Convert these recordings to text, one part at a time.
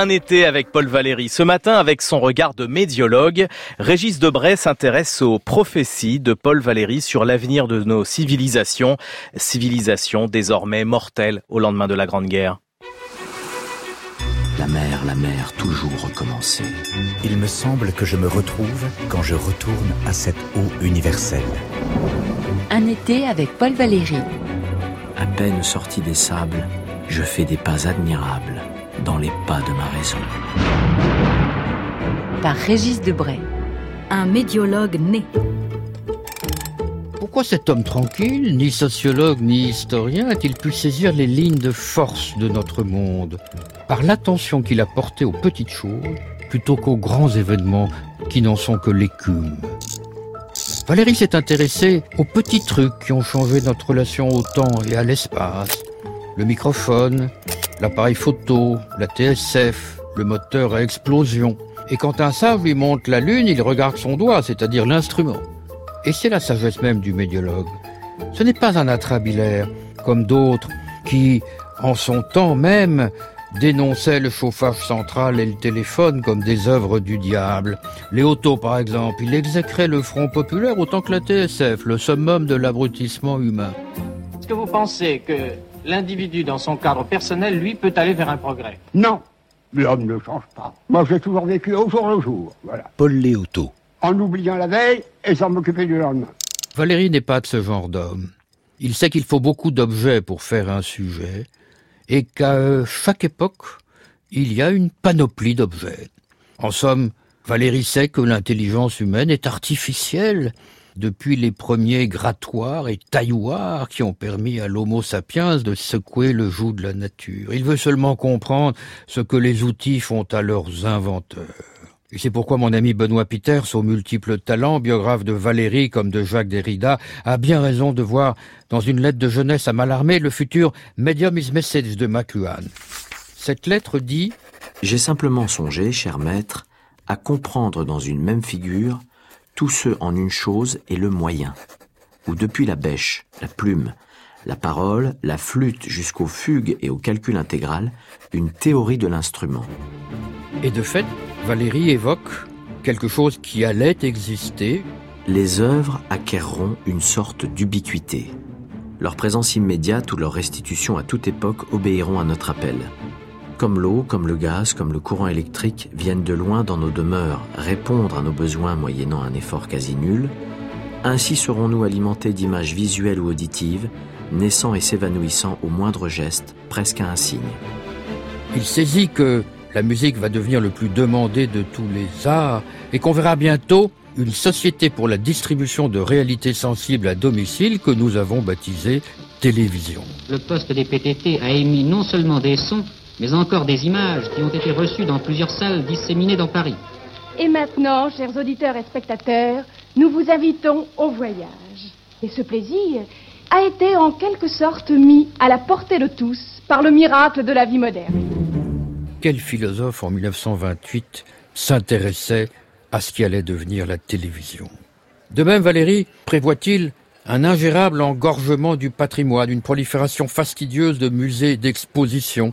Un été avec Paul Valéry. Ce matin, avec son regard de médiologue, Régis Debray s'intéresse aux prophéties de Paul Valéry sur l'avenir de nos civilisations, civilisations désormais mortelles au lendemain de la Grande Guerre. La mer, la mer, toujours recommencer. Il me semble que je me retrouve quand je retourne à cette eau universelle. Un été avec Paul Valéry. À peine sorti des sables, je fais des pas admirables dans les pas de ma raison. Par Régis Debray. Un médiologue né. Pourquoi cet homme tranquille, ni sociologue ni historien, a-t-il pu saisir les lignes de force de notre monde Par l'attention qu'il a portée aux petites choses, plutôt qu'aux grands événements qui n'en sont que l'écume. Valérie s'est intéressée aux petits trucs qui ont changé notre relation au temps et à l'espace. Le microphone, l'appareil photo, la TSF, le moteur à explosion. Et quand un sage lui montre la lune, il regarde son doigt, c'est-à-dire l'instrument. Et c'est la sagesse même du médiologue. Ce n'est pas un atrabilaire, comme d'autres, qui, en son temps même, dénonçaient le chauffage central et le téléphone comme des œuvres du diable. Léoto, par exemple, il exécrait le Front populaire autant que la TSF, le summum de l'abrutissement humain. Est-ce que vous pensez que l'individu, dans son cadre personnel, lui, peut aller vers un progrès Non, l'homme ne change pas. Moi, j'ai toujours vécu au jour le jour, voilà. Paul Léoto. En oubliant la veille et sans m'occuper du lendemain. Valérie n'est pas de ce genre d'homme. Il sait qu'il faut beaucoup d'objets pour faire un sujet, et qu'à chaque époque, il y a une panoplie d'objets. En somme, Valérie sait que l'intelligence humaine est artificielle, depuis les premiers grattoirs et tailloirs qui ont permis à l'Homo sapiens de secouer le joug de la nature. Il veut seulement comprendre ce que les outils font à leurs inventeurs. Et c'est pourquoi mon ami Benoît Peters, aux multiples talents, biographe de Valérie comme de Jacques Derrida, a bien raison de voir dans une lettre de jeunesse à Malarmé le futur Medium is Message de McLuhan. Cette lettre dit J'ai simplement songé, cher maître, à comprendre dans une même figure tout ce en une chose et le moyen, où depuis la bêche, la plume, la parole, la flûte jusqu'aux fugues et au calcul intégral, une théorie de l'instrument. Et de fait, Valérie évoque quelque chose qui allait exister. Les œuvres acquerront une sorte d'ubiquité. Leur présence immédiate ou leur restitution à toute époque obéiront à notre appel. Comme l'eau, comme le gaz, comme le courant électrique viennent de loin dans nos demeures répondre à nos besoins moyennant un effort quasi nul, ainsi serons-nous alimentés d'images visuelles ou auditives, naissant et s'évanouissant au moindre geste, presque à un signe. Il saisit que la musique va devenir le plus demandé de tous les arts et qu'on verra bientôt une société pour la distribution de réalités sensibles à domicile que nous avons baptisée télévision. Le poste des PTT a émis non seulement des sons, mais encore des images qui ont été reçues dans plusieurs salles disséminées dans Paris. Et maintenant, chers auditeurs et spectateurs, nous vous invitons au voyage. Et ce plaisir a été en quelque sorte mis à la portée de tous par le miracle de la vie moderne. Quel philosophe en 1928 s'intéressait à ce qui allait devenir la télévision? De même, Valérie prévoit-il un ingérable engorgement du patrimoine, une prolifération fastidieuse de musées d'exposition,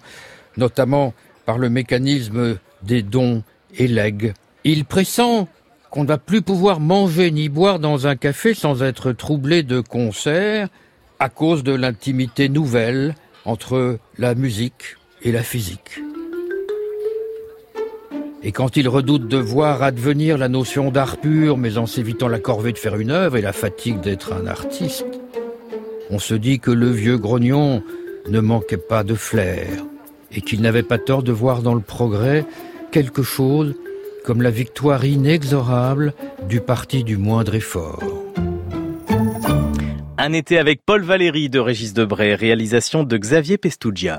notamment par le mécanisme des dons et legs. Il pressent qu'on ne va plus pouvoir manger ni boire dans un café sans être troublé de concerts à cause de l'intimité nouvelle entre la musique et la physique. Et quand il redoute de voir advenir la notion d'art pur, mais en s'évitant la corvée de faire une œuvre et la fatigue d'être un artiste, on se dit que le vieux grognon ne manquait pas de flair, et qu'il n'avait pas tort de voir dans le progrès quelque chose comme la victoire inexorable du parti du moindre effort. Un été avec Paul Valéry de Régis Debray, réalisation de Xavier Pestugia.